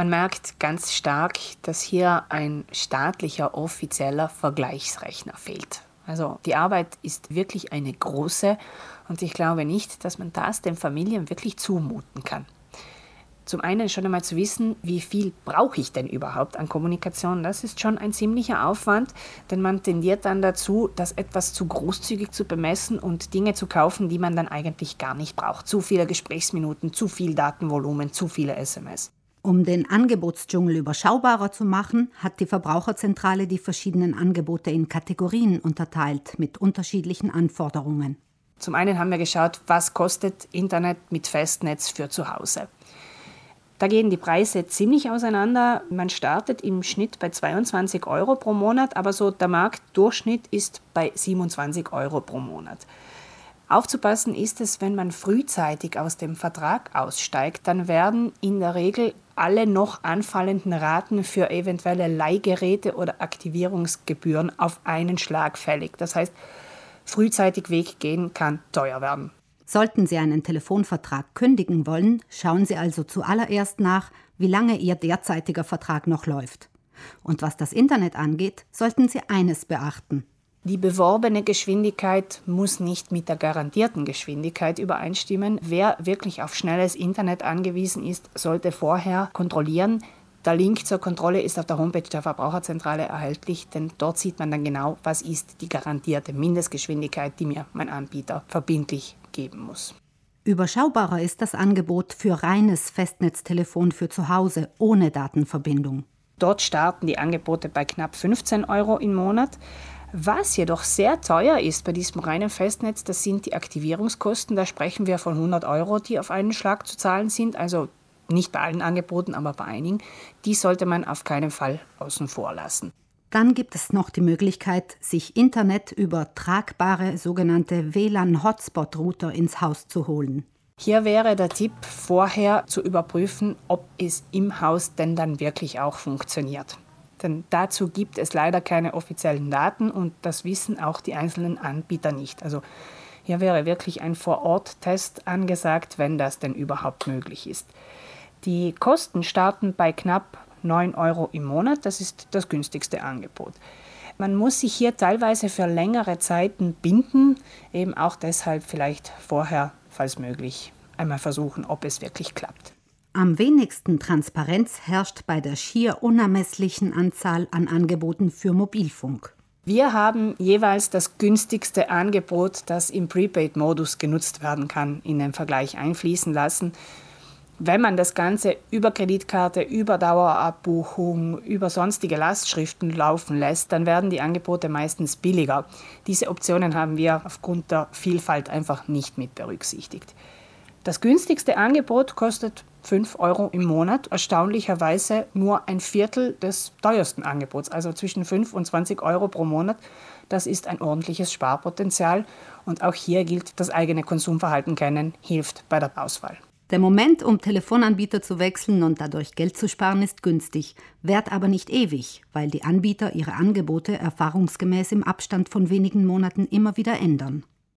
Man merkt ganz stark, dass hier ein staatlicher offizieller Vergleichsrechner fehlt. Also die Arbeit ist wirklich eine große und ich glaube nicht, dass man das den Familien wirklich zumuten kann. Zum einen schon einmal zu wissen, wie viel brauche ich denn überhaupt an Kommunikation. Das ist schon ein ziemlicher Aufwand, denn man tendiert dann dazu, das etwas zu großzügig zu bemessen und Dinge zu kaufen, die man dann eigentlich gar nicht braucht. Zu viele Gesprächsminuten, zu viel Datenvolumen, zu viele SMS. Um den Angebotsdschungel überschaubarer zu machen, hat die Verbraucherzentrale die verschiedenen Angebote in Kategorien unterteilt mit unterschiedlichen Anforderungen. Zum einen haben wir geschaut, was kostet Internet mit Festnetz für zu Hause. Da gehen die Preise ziemlich auseinander. Man startet im Schnitt bei 22 Euro pro Monat, aber so der Marktdurchschnitt ist bei 27 Euro pro Monat. Aufzupassen ist es, wenn man frühzeitig aus dem Vertrag aussteigt, dann werden in der Regel alle noch anfallenden Raten für eventuelle Leihgeräte oder Aktivierungsgebühren auf einen Schlag fällig. Das heißt, frühzeitig weggehen kann teuer werden. Sollten Sie einen Telefonvertrag kündigen wollen, schauen Sie also zuallererst nach, wie lange Ihr derzeitiger Vertrag noch läuft. Und was das Internet angeht, sollten Sie eines beachten. Die beworbene Geschwindigkeit muss nicht mit der garantierten Geschwindigkeit übereinstimmen. Wer wirklich auf schnelles Internet angewiesen ist, sollte vorher kontrollieren, der Link zur Kontrolle ist auf der Homepage der Verbraucherzentrale erhältlich, denn dort sieht man dann genau, was ist die garantierte Mindestgeschwindigkeit, die mir mein Anbieter verbindlich geben muss. Überschaubarer ist das Angebot für reines Festnetztelefon für zu Hause ohne Datenverbindung. Dort starten die Angebote bei knapp 15 Euro im Monat. Was jedoch sehr teuer ist bei diesem reinen Festnetz, das sind die Aktivierungskosten. Da sprechen wir von 100 Euro, die auf einen Schlag zu zahlen sind. Also nicht bei allen Angeboten, aber bei einigen. Die sollte man auf keinen Fall außen vor lassen. Dann gibt es noch die Möglichkeit, sich Internet über tragbare sogenannte WLAN-Hotspot-Router ins Haus zu holen. Hier wäre der Tipp, vorher zu überprüfen, ob es im Haus denn dann wirklich auch funktioniert. Denn dazu gibt es leider keine offiziellen Daten und das wissen auch die einzelnen Anbieter nicht. Also hier wäre wirklich ein Vor-Ort-Test angesagt, wenn das denn überhaupt möglich ist. Die Kosten starten bei knapp 9 Euro im Monat. Das ist das günstigste Angebot. Man muss sich hier teilweise für längere Zeiten binden, eben auch deshalb vielleicht vorher, falls möglich, einmal versuchen, ob es wirklich klappt. Am wenigsten Transparenz herrscht bei der schier unermesslichen Anzahl an Angeboten für Mobilfunk. Wir haben jeweils das günstigste Angebot, das im Prepaid-Modus genutzt werden kann, in den Vergleich einfließen lassen. Wenn man das Ganze über Kreditkarte, über Dauerabbuchung, über sonstige Lastschriften laufen lässt, dann werden die Angebote meistens billiger. Diese Optionen haben wir aufgrund der Vielfalt einfach nicht mit berücksichtigt. Das günstigste Angebot kostet 5 Euro im Monat, erstaunlicherweise nur ein Viertel des teuersten Angebots, also zwischen 5 und 20 Euro pro Monat. Das ist ein ordentliches Sparpotenzial und auch hier gilt, das eigene Konsumverhalten kennen hilft bei der Auswahl. Der Moment, um Telefonanbieter zu wechseln und dadurch Geld zu sparen, ist günstig, währt aber nicht ewig, weil die Anbieter ihre Angebote erfahrungsgemäß im Abstand von wenigen Monaten immer wieder ändern.